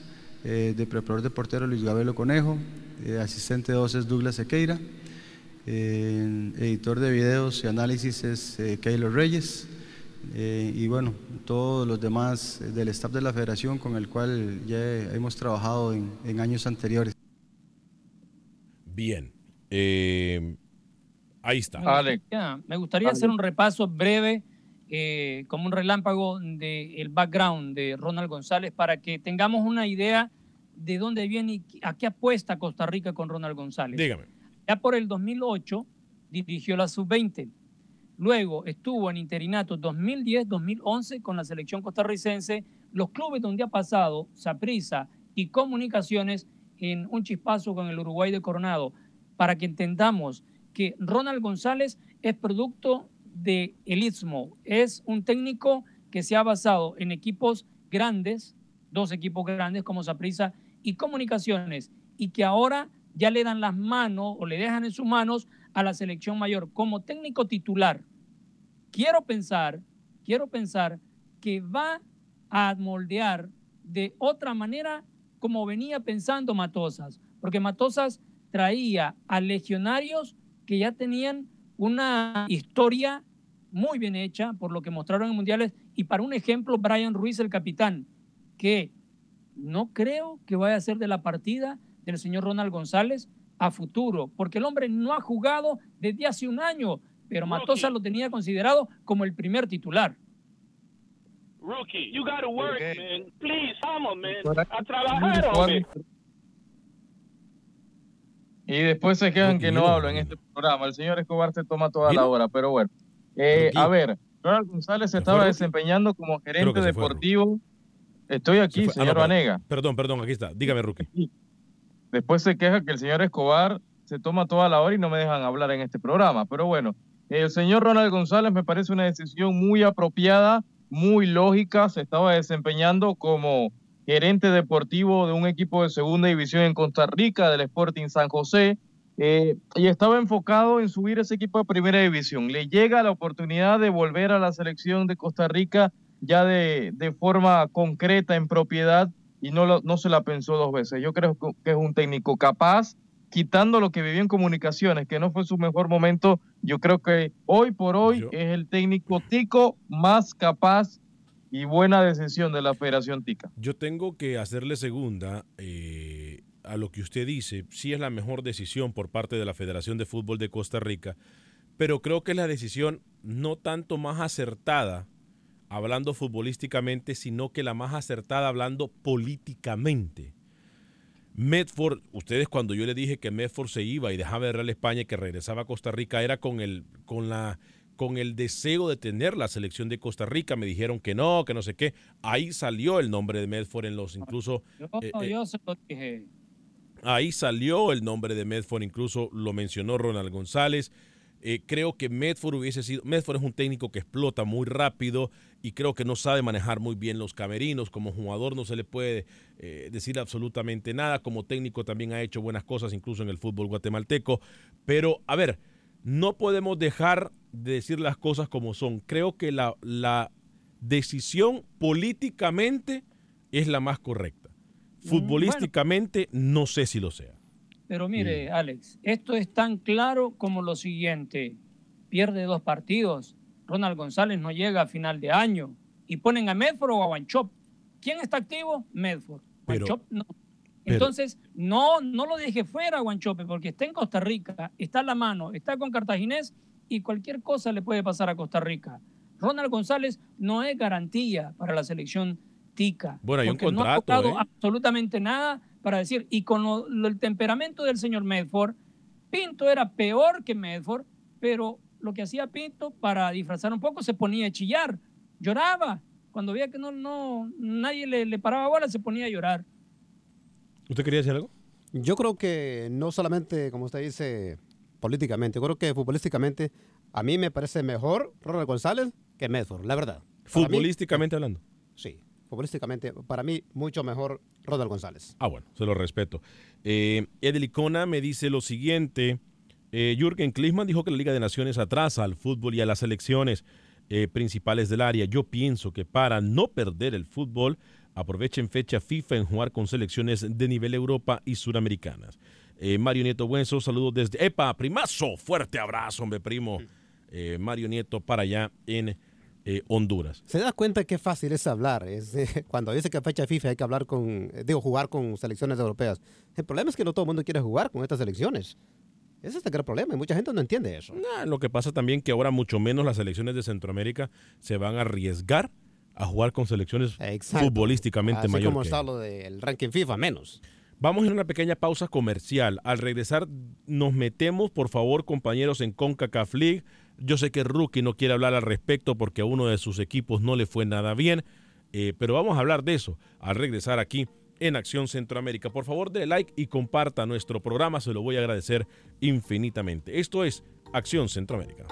eh, de preparador de portero Luis Gabelo Conejo, eh, asistente 2 es Douglas Sequeira. Eh, editor de videos y análisis es eh, Keylor Reyes. Eh, y bueno, todos los demás del staff de la federación con el cual ya hemos trabajado en, en años anteriores. Bien. Eh, ahí está. Me gustaría, me gustaría hacer un repaso breve, eh, como un relámpago del background de Ronald González para que tengamos una idea de dónde viene y a qué apuesta Costa Rica con Ronald González. Dígame. Ya por el 2008 dirigió la sub-20. Luego estuvo en interinato 2010-2011 con la selección costarricense. Los clubes donde ha pasado, Saprissa y Comunicaciones, en un chispazo con el Uruguay de Coronado, para que entendamos que Ronald González es producto de el Istmo. Es un técnico que se ha basado en equipos grandes, dos equipos grandes como Saprissa y Comunicaciones, y que ahora ya le dan las manos o le dejan en sus manos a la selección mayor como técnico titular. Quiero pensar, quiero pensar que va a moldear de otra manera como venía pensando Matosas, porque Matosas traía a legionarios que ya tenían una historia muy bien hecha por lo que mostraron en mundiales y para un ejemplo Brian Ruiz el capitán que no creo que vaya a ser de la partida del señor Ronald González a futuro, porque el hombre no ha jugado desde hace un año, pero Matosa lo tenía considerado como el primer titular. Rookie, you gotta work, man. Please, vamos, man. A trabajar, hombre. Y después se quejan que no hablo en este programa. El señor Escobar se toma toda la hora, pero bueno. Eh, a ver, Ronald González se estaba desempeñando como gerente deportivo. Estoy aquí, Se ah, señor no, perdón. Vanega. Perdón, perdón, aquí está. Dígame, Rookie. Después se queja que el señor Escobar se toma toda la hora y no me dejan hablar en este programa. Pero bueno, el señor Ronald González me parece una decisión muy apropiada, muy lógica. Se estaba desempeñando como gerente deportivo de un equipo de segunda división en Costa Rica, del Sporting San José. eh, y estaba enfocado en subir ese equipo a primera división. Le llega la oportunidad de volver a la selección de Costa Rica ya de, de forma concreta, en propiedad, y no, lo- no se la pensó dos veces. Yo creo que es un técnico capaz, quitando lo que vivió en comunicaciones, que no fue su mejor momento. Yo creo que hoy por hoy es el técnico tico más capaz y buena decisión de la Federación Tica. Yo tengo que hacerle segunda eh, a lo que usted dice. Sí es la mejor decisión por parte de la Federación de Fútbol de Costa Rica, pero creo que es la decisión no tanto más acertada hablando futbolísticamente, sino que la más acertada hablando políticamente. Medford, ustedes cuando yo le dije que Medford se iba y dejaba de Real España y que regresaba a Costa Rica, era con el, con la con el deseo de tener la selección de Costa Rica, me dijeron que no, que no sé qué. Ahí salió el nombre de Medford en los incluso Yo, eh, eh, yo se lo dije. Ahí salió el nombre de Medford, incluso lo mencionó Ronald González. Eh, creo que Medford hubiese sido. Medford es un técnico que explota muy rápido y creo que no sabe manejar muy bien los camerinos. Como jugador no se le puede eh, decir absolutamente nada. Como técnico también ha hecho buenas cosas, incluso en el fútbol guatemalteco. Pero, a ver, no podemos dejar de decir las cosas como son. Creo que la, la decisión políticamente es la más correcta. Futbolísticamente no sé si lo sea. Pero mire, Alex, esto es tan claro como lo siguiente. Pierde dos partidos. Ronald González no llega a final de año. Y ponen a Medford o a Wanchop. ¿Quién está activo? Medford. Pero- Wanchop no. Entonces, no, no lo deje fuera, Guanchope, porque está en Costa Rica, está a la mano, está con Cartaginés y cualquier cosa le puede pasar a Costa Rica. Ronald González no es garantía para la selección tica. Bueno, hay un no ha tocado ¿eh? absolutamente nada para decir. Y con lo- lo- el temperamento del señor Medford, Pinto era peor que Medford, pero lo que hacía Pinto para disfrazar un poco se ponía a chillar, lloraba. Cuando veía que no, no, nadie le, le paraba bola, se ponía a llorar. ¿Usted quería decir algo? Yo creo que no solamente, como usted dice, políticamente, yo creo que futbolísticamente a mí me parece mejor Ronald González que Medford, la verdad. Mí, Futbolísticamente hablando. sí, futbolísticamente, para mí mucho mejor Ronald González. Ah, bueno, se lo respeto. Eh, Edelicona me dice lo siguiente. Eh, Jürgen Klinsmann dijo que la Liga de Naciones atrasa al fútbol y a las selecciones eh, principales del área. Yo pienso que para no perder el fútbol, aprovechen fecha FIFA en jugar con selecciones de nivel Europa y suramericanas. Eh, Mario Nieto Buenzo, saludos desde... ¡Epa, primazo! Fuerte abrazo, hombre, primo. Eh, Mario Nieto para allá en eh, Honduras. Se da cuenta qué fácil es hablar. Es, eh, cuando dice que a fecha FIFA hay que hablar con, eh, digo, jugar con selecciones europeas. El problema es que no todo el mundo quiere jugar con estas selecciones. Ese es el gran problema y mucha gente no entiende eso. Nah, lo que pasa también que ahora mucho menos las selecciones de Centroamérica se van a arriesgar a jugar con selecciones Exacto. futbolísticamente Así mayor como que está lo del ranking FIFA, menos. Vamos a una pequeña pausa comercial. Al regresar nos metemos, por favor, compañeros, en CONCACAF League. Yo sé que Rookie no quiere hablar al respecto porque a uno de sus equipos no le fue nada bien, eh, pero vamos a hablar de eso al regresar aquí en Acción Centroamérica. Por favor, dé like y comparta nuestro programa, se lo voy a agradecer infinitamente. Esto es Acción Centroamérica.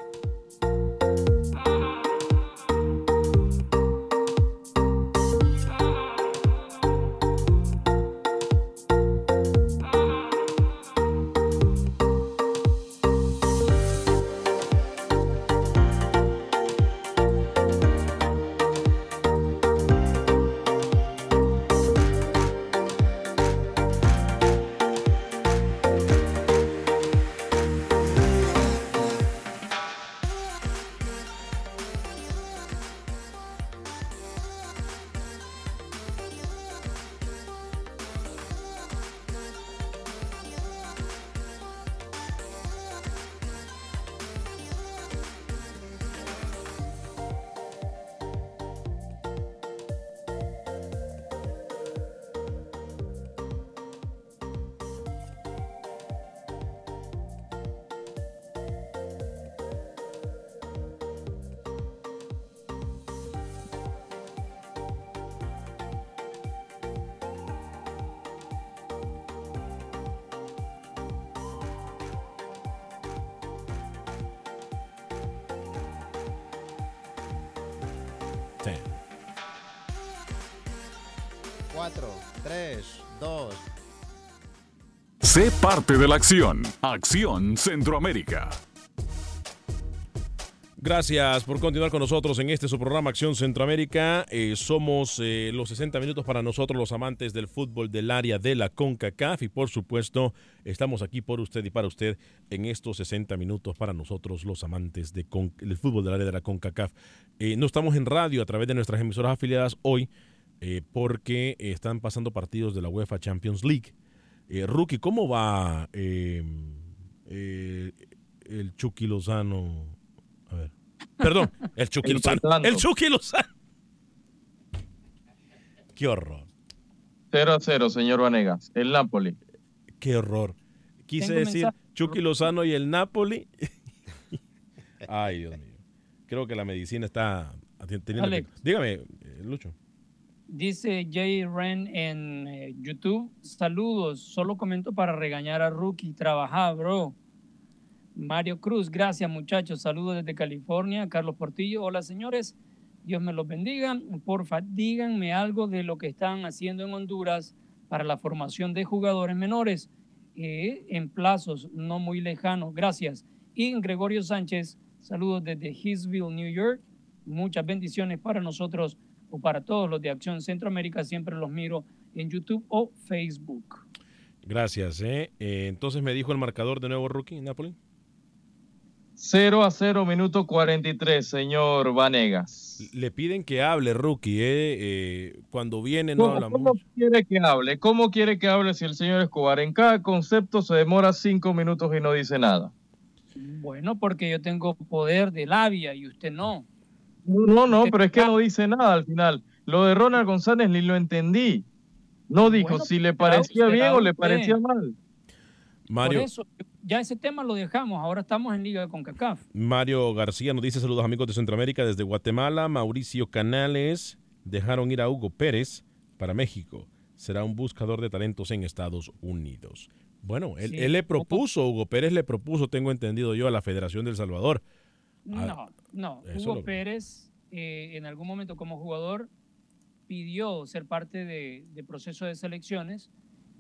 2. Sé parte de la acción. Acción Centroamérica. Gracias por continuar con nosotros en este su programa Acción Centroamérica. Eh, somos eh, los 60 minutos para nosotros los amantes del fútbol del área de la CONCACAF y por supuesto estamos aquí por usted y para usted en estos 60 minutos para nosotros los amantes de con- del fútbol del área de la CONCACAF. Eh, no estamos en radio a través de nuestras emisoras afiliadas hoy eh, porque están pasando partidos de la UEFA Champions League. Eh, Rookie, ¿cómo va eh, eh, el Chucky Lozano? A ver. Perdón, el Chucky El Lozano. El Chucky Lozano. Qué horror, 0 a 0, señor Vanegas. El Napoli. qué horror. Quise decir mensaje. Chucky Lozano y el Napoli. Ay, Dios mío. Creo que la medicina está teniendo. Dígame, Lucho. Dice Jay Ren en eh, YouTube, saludos, solo comento para regañar a Rookie, trabaja, bro. Mario Cruz, gracias muchachos, saludos desde California. Carlos Portillo, hola señores, Dios me los bendiga. Porfa, díganme algo de lo que están haciendo en Honduras para la formación de jugadores menores eh, en plazos no muy lejanos. Gracias. Y Gregorio Sánchez, saludos desde Hillsville, New York. Muchas bendiciones para nosotros o para todos los de Acción Centroamérica. Siempre los miro en YouTube o Facebook. Gracias. eh. Eh, entonces me dijo el marcador de nuevo Rookie, Napoli. 0 a 0, minuto 43, señor Vanegas. Le piden que hable, rookie. ¿eh? Eh, cuando viene no ¿Cómo, habla cómo mucho. quiere que hable? ¿Cómo quiere que hable si el señor Escobar en cada concepto se demora cinco minutos y no dice nada? Bueno, porque yo tengo poder de labia y usted no. No, no, pero es que no dice nada al final. Lo de Ronald González ni lo entendí. No dijo Bueno, si le parecía bien o le parecía mal. Mario, Por eso, ya ese tema lo dejamos. Ahora estamos en Liga de CONCACAF. Mario García nos dice saludos amigos de Centroamérica desde Guatemala. Mauricio Canales dejaron ir a Hugo Pérez para México. Será un buscador de talentos en Estados Unidos. Bueno, él, Sí. él le propuso, Hugo Pérez le propuso, tengo entendido yo, a la Federación del Salvador. Ah, No, no. eso Hugo lo- Pérez, eh, en algún momento como jugador, pidió ser parte de, de proceso de selecciones.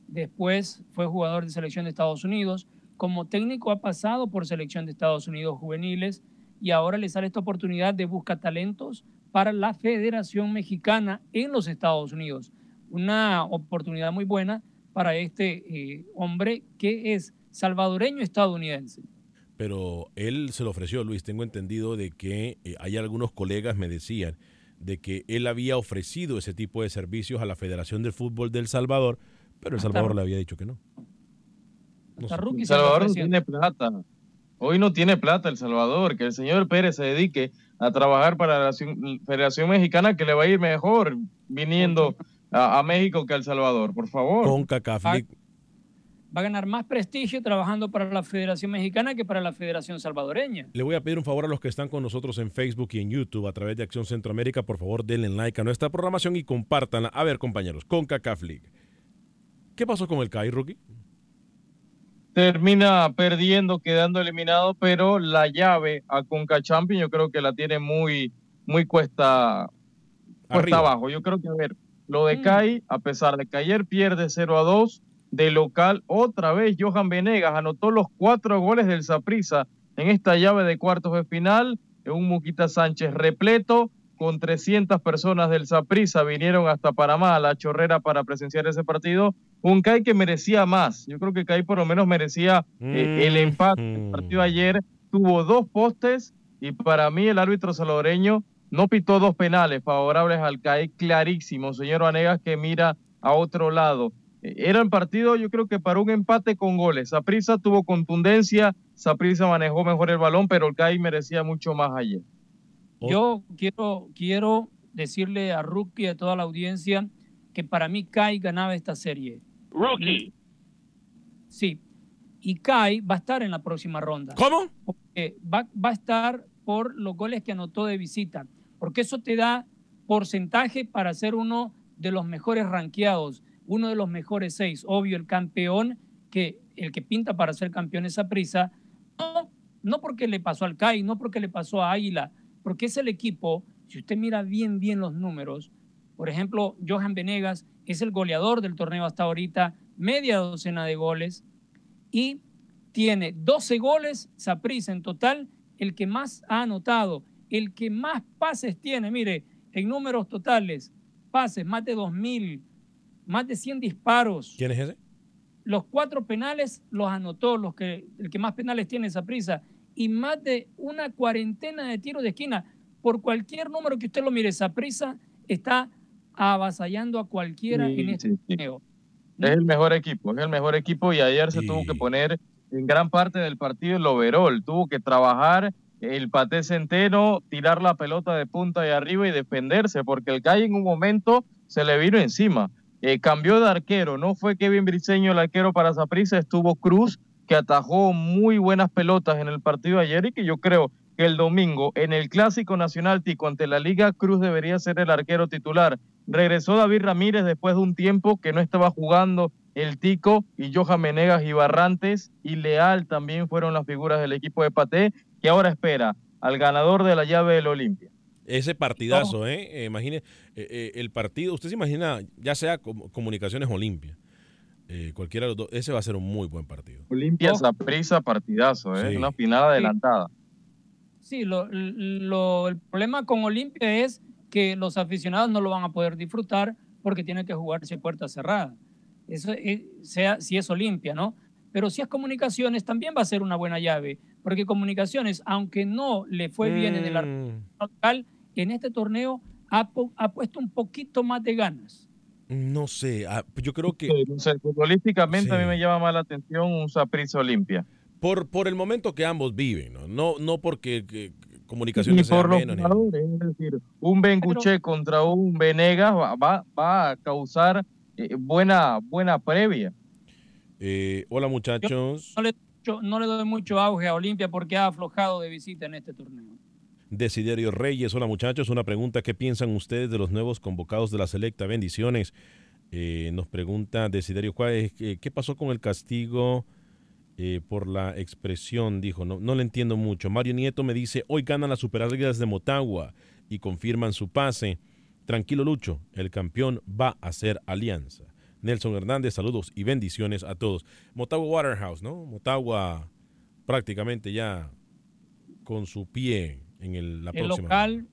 Después fue jugador de selección de Estados Unidos. Como técnico ha pasado por selección de Estados Unidos juveniles y ahora le sale esta oportunidad de buscar talentos para la Federación Mexicana en los Estados Unidos. Una oportunidad muy buena para este eh, hombre que es salvadoreño estadounidense. Pero él se lo ofreció, Luis. Tengo entendido de que eh, hay algunos colegas me decían de que él había ofrecido ese tipo de servicios a la Federación del Fútbol del Salvador, pero El Hasta- Salvador le había dicho que no. El Salvador no tiene plata. Hoy no tiene plata El Salvador. Que el señor Pérez se dedique a trabajar para la Federación- Mexicana, que le va a ir mejor viniendo a, a México que a El Salvador. Por favor. Con CACAF. Va a ganar más prestigio trabajando para la Federación Mexicana que para la Federación Salvadoreña. Le voy a pedir un favor a los que están con nosotros en Facebook y en YouTube a través de Acción Centroamérica. Por favor, denle like a nuestra programación y compártanla. A ver, compañeros, con CACAF League. ¿Qué pasó con el CAI, rookie? termina perdiendo, quedando eliminado, pero la llave a Conca Champions yo creo que la tiene muy, muy cuesta, cuesta abajo. Yo creo que, a ver, lo Mm. de CAI, a pesar de que ayer pierde 0 a 2, de local, otra vez Johan Venegas anotó los cuatro goles del Saprissa en esta llave de cuartos de final, en un Muquita Sánchez repleto, con 300 personas del Saprissa vinieron hasta Panamá, a la chorrera, para presenciar ese partido. Un CAI que merecía más. Yo creo que CAI por lo menos merecía eh, el empate. El partido ayer tuvo dos postes y para mí el árbitro salvadoreño no pitó dos penales favorables al CAI clarísimo, señor Vanegas, que mira a otro lado. Era el partido, yo creo que para un empate con goles. Saprissa tuvo contundencia, Saprissa manejó mejor el balón, pero el CAI merecía mucho más ayer. Yo quiero, quiero decirle a Rookie y a toda la audiencia que para mí Kai ganaba esta serie. Rookie. Sí. Y Kai va a estar en la próxima ronda. ¿Cómo? Porque va, va a estar por los goles que anotó de visita. Porque eso te da porcentaje para ser uno de los mejores ranqueados, uno de los mejores seis. Obvio, el campeón, que el que pinta para ser campeón esa prisa, no, no porque le pasó al CAI, no porque le pasó a Águila, porque es el equipo, si usted mira bien, bien los números, por ejemplo, Johan Venegas es el goleador del torneo hasta ahorita, media docena de goles, y tiene 12 goles, Saprissa en total, el que más ha anotado, el que más pases tiene, mire, en números totales, pases, más de 2.000, más de 100 disparos. ¿Quién es ese? Los cuatro penales los anotó, los que, el que más penales tiene Saprissa, y más de una cuarentena de tiros de esquina. Por cualquier número que usted lo mire, Saprissa está avasallando a cualquiera Sí, en este sí, sí. torneo. Es el mejor equipo, es el mejor equipo y ayer se tuvo que poner en gran parte del partido el overall, tuvo que trabajar el paté centeno, tirar la pelota de punta de arriba y defenderse, porque el Calle en un momento se le vino encima. Eh, cambió de arquero, no fue Kevin Briceño el arquero para Saprissa, estuvo Cruz, que atajó muy buenas pelotas en el partido ayer y que yo creo que el domingo en el Clásico Nacional Tico ante la Liga Cruz debería ser el arquero titular. Regresó David Ramírez después de un tiempo que no estaba jugando el Tico y Johan Menegas y Barrantes y Leal también fueron las figuras del equipo de Paté que ahora espera al ganador de la llave del Olimpia. Ese partidazo, ¿eh? Eh, imagine eh, eh, el partido. Usted se imagina, ya sea com- Comunicaciones Olimpia, eh, cualquiera de los dos, ese va a ser un muy buen partido. Olimpia Saprissa partidazo, ¿eh? Sí. una final adelantada. Sí, lo, lo- el problema con Olimpia es que los aficionados no lo van a poder disfrutar porque tienen que jugarse puerta cerrada. Eso es- sea si es Olimpia, ¿no? Pero si es comunicaciones, también va a ser una buena llave, porque Comunicaciones, aunque no le fue bien en el Mm. arco local, en este torneo ha, pu- ha puesto un poquito más de ganas. No sé, ah, yo creo que futbolísticamente a mí me llama más la atención un Saprissa Olimpia. por, por el momento que ambos viven, ¿no? No, no porque que- comunicaciones sea por los menos. ni- jugadores, es decir, un Benguche contra un Venegas va, va, va a causar eh, buena, buena previa. Eh, hola muchachos. No le, yo no le doy mucho auge a Olimpia porque ha aflojado de visita en este torneo. Desiderio Reyes, hola muchachos, una pregunta, ¿qué piensan ustedes de los nuevos convocados de la selecta? Bendiciones. Eh, nos pregunta Desiderio, ¿cuál es- qué, pasó con el castigo eh, por la expresión? Dijo, no, no le entiendo mucho. Mario Nieto me dice, hoy ganan las Superligas de Motagua y confirman su pase. Tranquilo Lucho, el campeón va a ser Alianza. Nelson Hernández, saludos y bendiciones a todos. Motagua Waterhouse, ¿no? Motagua prácticamente ya con su pie en el, la El próxima. local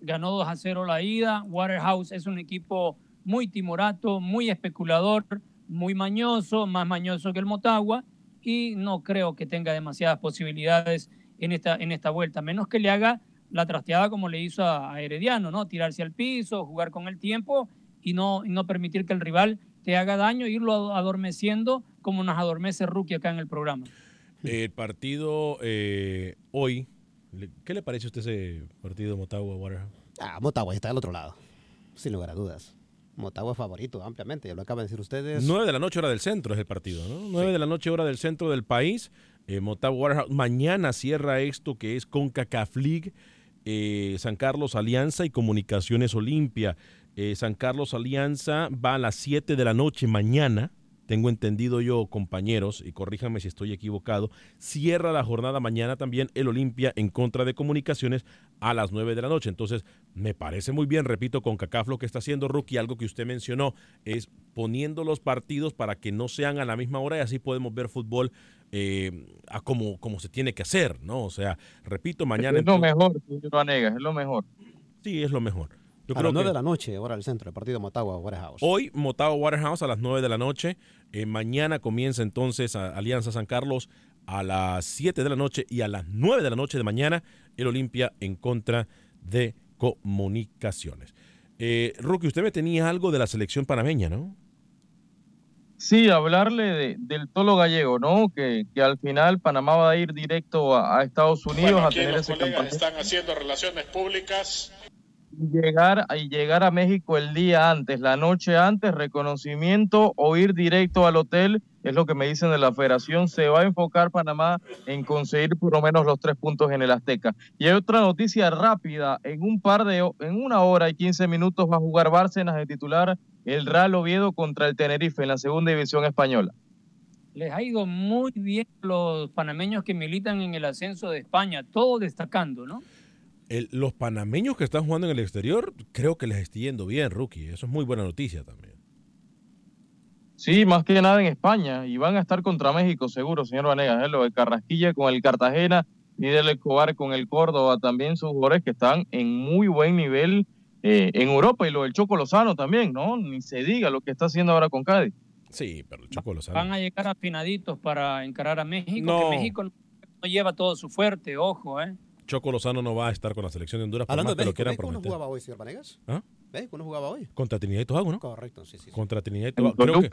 ganó 2 a 0 la ida. Waterhouse es un equipo muy timorato, muy especulador, muy mañoso, más mañoso que el Motagua y no creo que tenga demasiadas posibilidades en esta, en esta vuelta, menos que le haga la trasteada como le hizo a, a Herediano, ¿no? Tirarse al piso, jugar con el tiempo y no, y no permitir que el rival te haga daño, irlo adormeciendo como nos adormece Rookie acá en el programa. El partido eh, hoy, ¿qué le parece a usted ese partido Motagua Waterhouse? Ah, Motagua está del otro lado, sin lugar a dudas. Motagua favorito ampliamente, ya lo acaban de decir ustedes. 9 de la noche hora del centro es el partido, ¿no? 9 de la noche hora del centro del país. Eh, Motagua Waterhouse. Mañana cierra esto que es CONCACAF League, eh, San Carlos Alianza y Comunicaciones Olimpia. Eh, San Carlos Alianza va a las 7 de la noche mañana. Tengo entendido yo, compañeros, y corríjanme si estoy equivocado, cierra la jornada mañana también el Olimpia en contra de Comunicaciones a las 9 de la noche. Entonces, me parece muy bien, repito, con CACAF lo que está haciendo Rookie, algo que usted mencionó, es poniendo los partidos para que no sean a la misma hora y así podemos ver fútbol eh, a como, como se tiene que hacer, ¿no? O sea, repito, mañana... es lo entonces- mejor, señor Vanegas, es lo mejor. Sí, es lo mejor. Yo a creo las 9 que- de la noche, hora del centro, el partido Motagua Warehouse. Hoy, Motagua Waterhouse a las 9 de la noche. Eh, mañana comienza entonces a- Alianza San Carlos a las 7 de la noche y a las 9 de la noche de mañana el Olimpia en contra de Comunicaciones. Eh, Rookie, usted me tenía algo de la selección panameña, ¿no? Sí, hablarle de- del Tolo Gallego, ¿no? Que, que al final Panamá va a ir directo a, a Estados Unidos Bueno, a tener los ese colegas están haciendo relaciones públicas. Llegar y llegar a México el día antes, la noche antes, reconocimiento o ir directo al hotel, es lo que me dicen de la federación, se va a enfocar Panamá en conseguir por lo menos los tres puntos en el Azteca. Y hay otra noticia rápida, en un par de, en una hora y 15 minutos va a jugar Bárcenas de titular el Real Oviedo contra el Tenerife en la segunda división española. Les ha ido muy bien los panameños que militan en el ascenso de España, todo destacando, ¿no? El- los panameños que están jugando en el exterior, creo que les está yendo bien, Rookie. Eso es muy buena noticia también. Sí, más que nada en España. Y van a estar contra México, seguro, señor Vanegas. ¿eh? Lo de Carrasquilla con el Cartagena, Miguel Escobar con el Córdoba, también sus jugadores que están en muy buen nivel eh, en Europa. Y lo del Choco Lozano también, ¿no? Ni se diga lo que está haciendo ahora con Cádiz. Sí, pero el Choco Lozano. Van a llegar afinaditos para encarar a México, No. que México no, no lleva todo su fuerte, ojo, ¿eh? Choco Lozano no va a estar con la selección de Honduras por Hablando más de que lo México, quieran ¿México no jugaba hoy, señor Vanegas? ¿Ah? ¿México no jugaba hoy? Contra Trinidad y Tobago, ¿no? Correcto, sí, sí. Contra Trinidad y Tobago. Creo que,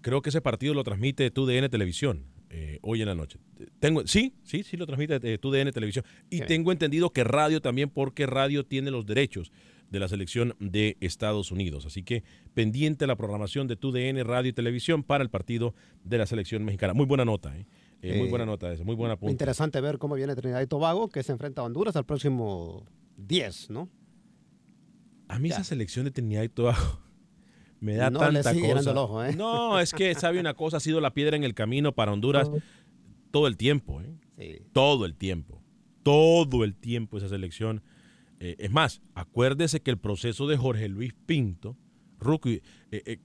creo que ese partido lo transmite TUDN Televisión eh, hoy en la noche. Tengo, sí, sí, sí lo transmite eh, TUDN Televisión. Y bien. tengo entendido que radio también, porque radio tiene los derechos de la selección de Estados Unidos. Así que pendiente la programación de TUDN Radio y Televisión para el partido de la selección mexicana. Muy buena nota, ¿eh? Eh, muy Eh, buena nota esa, muy buena punta. Interesante ver cómo viene Trinidad y Tobago, que se enfrenta a Honduras al próximo 10, ¿no? A mí Ya. esa selección de Trinidad y Tobago me da No tanta le sigue cosa. llenando el ojo, ¿eh? No, es que sabe una cosa, ha sido la piedra en el camino para Honduras todo el tiempo, ¿eh? Sí. Todo el tiempo. Todo el tiempo esa selección. Eh, es más, acuérdese que el proceso de Jorge Luis Pinto, Rookie, eh, eh,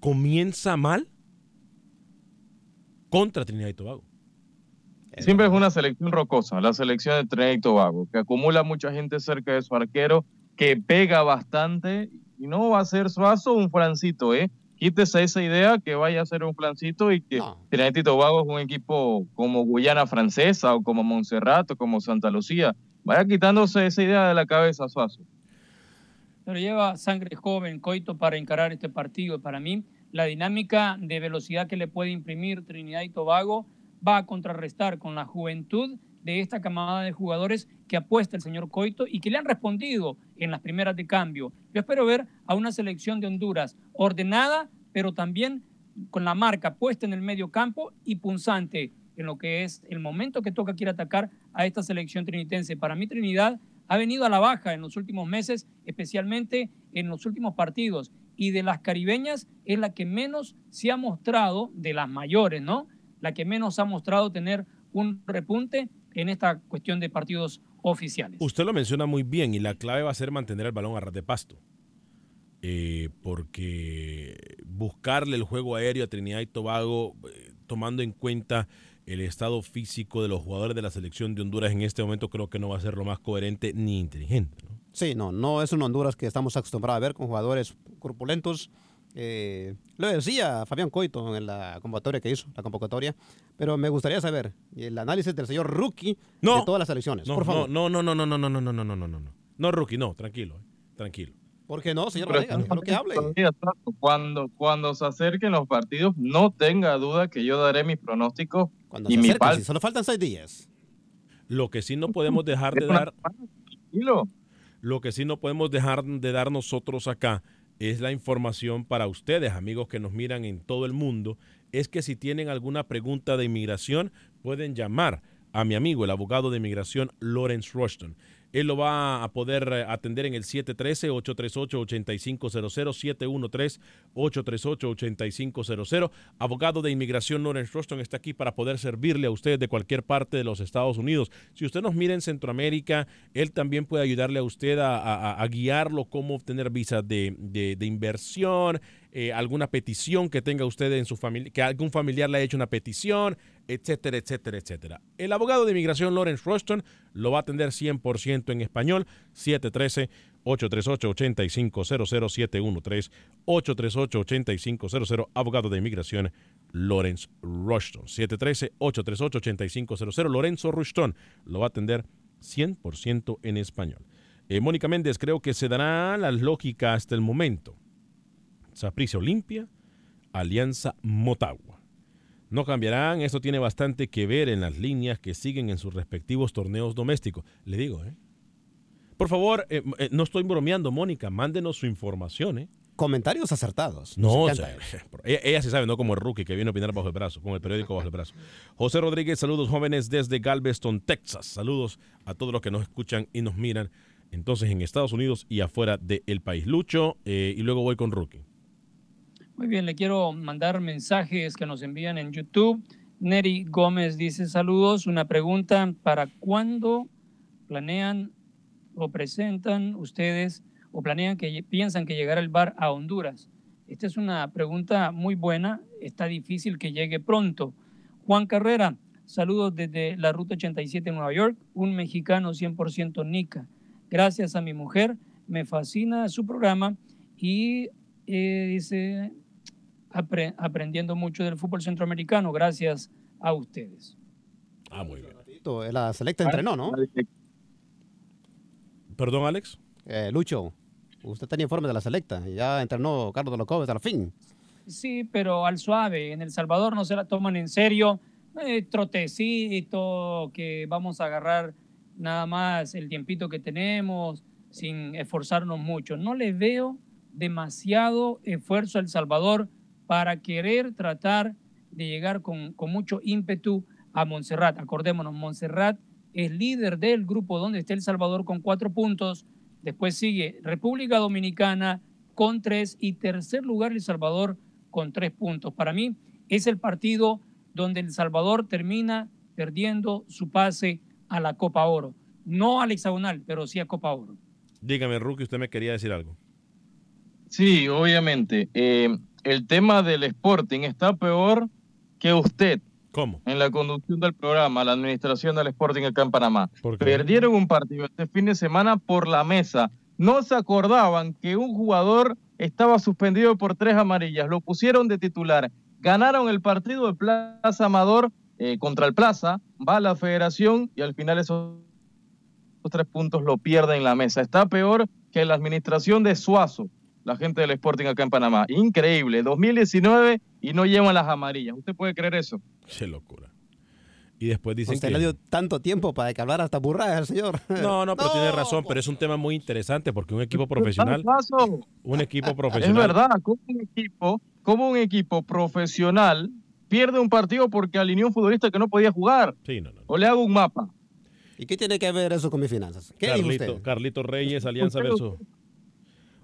comienza mal contra Trinidad y Tobago. Siempre es una selección rocosa, la selección de Trinidad y Tobago, que acumula mucha gente cerca de su arquero, que pega bastante, y no va a ser Suazo un Francito, ¿eh? quítese esa idea que vaya a ser un plancito y que Trinidad y Tobago es un equipo como Guyana Francesa o como Montserrat o como Santa Lucía. Vaya quitándose esa idea de la cabeza, Suazo. Pero lleva sangre joven, Coito, para encarar este partido. Para mí, la dinámica de velocidad que le puede imprimir Trinidad y Tobago va a contrarrestar con la juventud de esta camada de jugadores que apuesta el señor Coito y que le han respondido en las primeras de cambio. Yo espero ver a una selección de Honduras ordenada, pero también con la marca puesta en el medio campo y punzante en lo que es el momento que toca quiere atacar a esta selección trinitense. Para mí Trinidad ha venido a la baja en los últimos meses, especialmente en los últimos partidos. Y de las caribeñas es la que menos se ha mostrado, de las mayores, ¿no? La que menos ha mostrado tener un repunte en esta cuestión de partidos oficiales. Usted lo menciona muy bien y la clave va a ser mantener el balón a ras de pasto. Eh, porque buscarle el juego aéreo a Trinidad y Tobago, eh, tomando en cuenta el estado físico de los jugadores de la selección de Honduras en este momento, creo que no va a ser lo más coherente ni inteligente. ¿no? Sí, no, no es un Honduras que estamos acostumbrados a ver con jugadores corpulentos. Eh, lo decía Fabián Coito en la convocatoria que hizo, la convocatoria, pero me gustaría saber el análisis del señor Rookie no, de todas las selecciones, no, por favor. No, no, no, no, no, no, no, no, no, no, no, no, no. No, Rookie, no, tranquilo, tranquilo. ¿Por qué no, señor Vanegas? Déjalo que hable. Cuando, cuando se acerquen los partidos, no tenga duda que yo daré mis pronósticos Cuando y se mi acerquen, si solo faltan seis días. Lo que sí no podemos dejar de dar, lo que sí no podemos dejar de dar nosotros acá es la información para ustedes, amigos que nos miran en todo el mundo, es que si tienen alguna pregunta de inmigración, pueden llamar a mi amigo, el abogado de inmigración Lawrence Rushton. Él lo va a poder eh, atender en el 713-838-8500, 713-838-8500. Abogado de inmigración Lawrence Rushton está aquí para poder servirle a usted de cualquier parte de los Estados Unidos. Si usted nos mira en Centroamérica, él también puede ayudarle a usted a, guiarlo cómo obtener visas de inversión, eh, alguna petición que tenga usted en su familia, que algún familiar le haya hecho una petición, etcétera, etcétera, etcétera. El abogado de inmigración Lawrence Rushton lo va a atender 100% en español, 713-838-8500, 713-838-8500, abogado de inmigración Lawrence Rushton, 713-838-8500, Lorenzo Rushton lo va a atender 100% en español. Eh, Mónica Méndez, creo que se dará la lógica hasta el momento. Saprissa Olimpia, Alianza Motagua. No cambiarán, esto tiene bastante que ver en las líneas que siguen en sus respectivos torneos domésticos. Le digo, ¿eh? Por favor, eh, eh, no estoy bromeando, Mónica, mándenos su información, ¿eh? Comentarios acertados. No, o sea, ella, ella sí sabe, no como el rookie que viene a opinar bajo el brazo, con el periódico bajo el brazo. José Rodríguez, saludos jóvenes desde Galveston, Texas. Saludos a todos los que nos escuchan y nos miran entonces en Estados Unidos y afuera del país. Lucho, eh, y luego voy con rookie. Muy bien, le quiero mandar mensajes que nos envían en YouTube. Neri Gómez dice saludos. Una pregunta, ¿para cuándo planean o presentan ustedes o planean que piensan que llegará el bar a Honduras? Esta es una pregunta muy buena. Está difícil que llegue pronto. Juan Carrera, saludos desde la Ruta 87 en Nueva York, un mexicano 100% nica. Gracias a mi mujer, me fascina su programa y eh, dice, apre- aprendiendo mucho del fútbol centroamericano gracias a ustedes. Ah, muy bien. La selecta entrenó, ¿no? Perdón, Alex. Eh, Lucho, usted tenía informe de la selecta. Ya entrenó Carlos de los Cobes al fin. Sí, pero al suave, en El Salvador no se la toman en serio, eh, trotecito, que vamos a agarrar nada más el tiempito que tenemos sin esforzarnos mucho. No le veo demasiado esfuerzo a El Salvador para querer tratar de llegar con, con mucho ímpetu a Montserrat. Acordémonos, Montserrat es líder del grupo donde está El Salvador con cuatro puntos. Después sigue República Dominicana con tres y tercer lugar El Salvador con tres puntos. Para mí es el partido donde El Salvador termina perdiendo su pase a la Copa Oro. No al hexagonal, pero sí a Copa Oro. Dígame, rookie, usted me quería decir algo. Sí, obviamente. Eh, el tema del Sporting está peor que usted. ¿Cómo? En la conducción del programa, la administración del Sporting acá en Panamá. Perdieron un partido este fin de semana por la mesa. No se acordaban que un jugador estaba suspendido por tres amarillas. Lo pusieron de titular. Ganaron el partido de Plaza Amador eh, contra el Plaza. Va a la federación y al final esos tres puntos lo pierden en la mesa. Está peor que la administración de Suazo, la gente del Sporting acá en Panamá. Increíble. 2019 y no llevan las amarillas. ¿Usted puede creer eso? Qué locura. Y después dicen Usted que... le dio tanto tiempo para que hablara hasta burradas al señor. No, no, pero tiene razón, pero es un tema muy interesante porque un equipo profesional, Paso. un equipo Es profesional, verdad, como un equipo, como un equipo profesional pierde un partido porque alineó un futbolista que no podía jugar. Sí, no, no. O le hago un mapa. ¿Y qué tiene que ver eso con mis finanzas? ¿Qué dijo Carlito, usted? Carlito Reyes, Alianza versus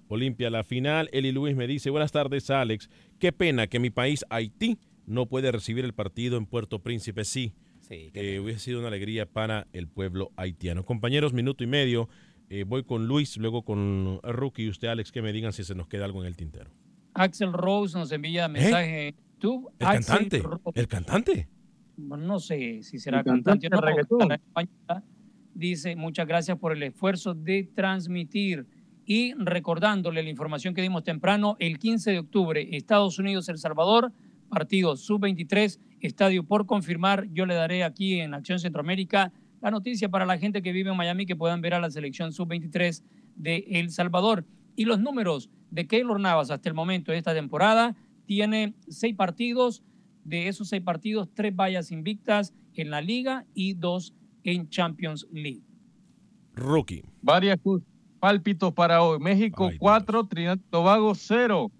Olimpia, la final. Eli Luis me dice, buenas tardes, Alex. Qué pena que mi país, Haití, no puede recibir el partido en Puerto Príncipe. Sí, Sí, eh, hubiese sido una alegría para el pueblo haitiano. Compañeros, minuto y medio. Eh, voy con Luis, luego con Rookie y usted, Alex, que me digan si se nos queda algo en el tintero. Axel Rose nos envía mensaje en YouTube. ¿Eh? ¿El Axel cantante? Rose. ¿El cantante? Bueno, no sé si será El cantante o no. Dice, muchas gracias por el esfuerzo de transmitir. Y recordándole la información que dimos temprano, el 15 de octubre, Estados Unidos-El Salvador, partido sub-23, estadio por confirmar. Yo le daré aquí en Acción Centroamérica la noticia para la gente que vive en Miami que puedan ver a la selección sub-23 de El Salvador. Y los números de Keylor Navas hasta el momento de esta temporada tiene seis partidos, de esos seis partidos, tres vallas invictas en la liga y dos en Champions League. Rookie. Varias cosas. Pálpitos para hoy. México Ay, 4, Trinidad y Tobago 0.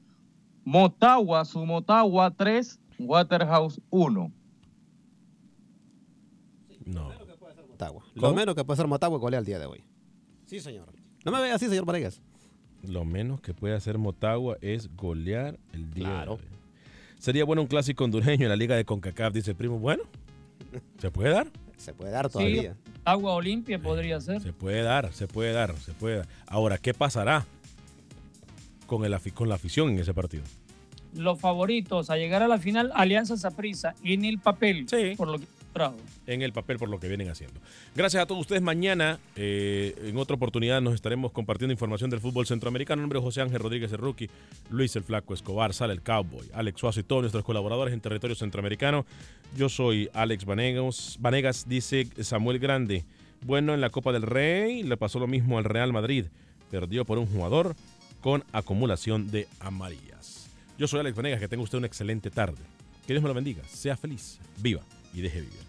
Motagua, su Motagua 3, Waterhouse 1. No. Motagua. Lo menos que puede hacer Motagua es golear el día de hoy. Sí, señor. No me vea así, señor Varegas. Lo menos que puede hacer Motagua es golear el día. de Claro. hoy. Sería bueno un clásico hondureño en la Liga de CONCACAF, dice el primo. Bueno, ¿se puede dar? Se puede dar todavía. Agua Olimpia podría ser. Se puede dar, se puede dar, se puede dar. Ahora, ¿qué pasará con, el, afi- con la afición en ese partido? Los favoritos a llegar a la final, Alianza Saprissa, en el papel, Sí. por lo que En el papel por lo que vienen haciendo. Gracias a todos ustedes. Mañana, eh, en otra oportunidad, nos estaremos compartiendo información del fútbol centroamericano. En nombre José Ángel Rodríguez, el rookie, Luis el Flaco Escobar, Sale el Cowboy, Alex Suazo y todos nuestros colaboradores en territorio centroamericano. Yo soy Alex Vanegas. Vanegas dice Samuel Grande. Bueno, en la Copa del Rey le pasó lo mismo al Real Madrid. Perdió por un jugador con acumulación de amarillas. Yo soy Alex Vanegas. Que tenga usted una excelente tarde. Que Dios me lo bendiga. Sea feliz, viva y deje vivir.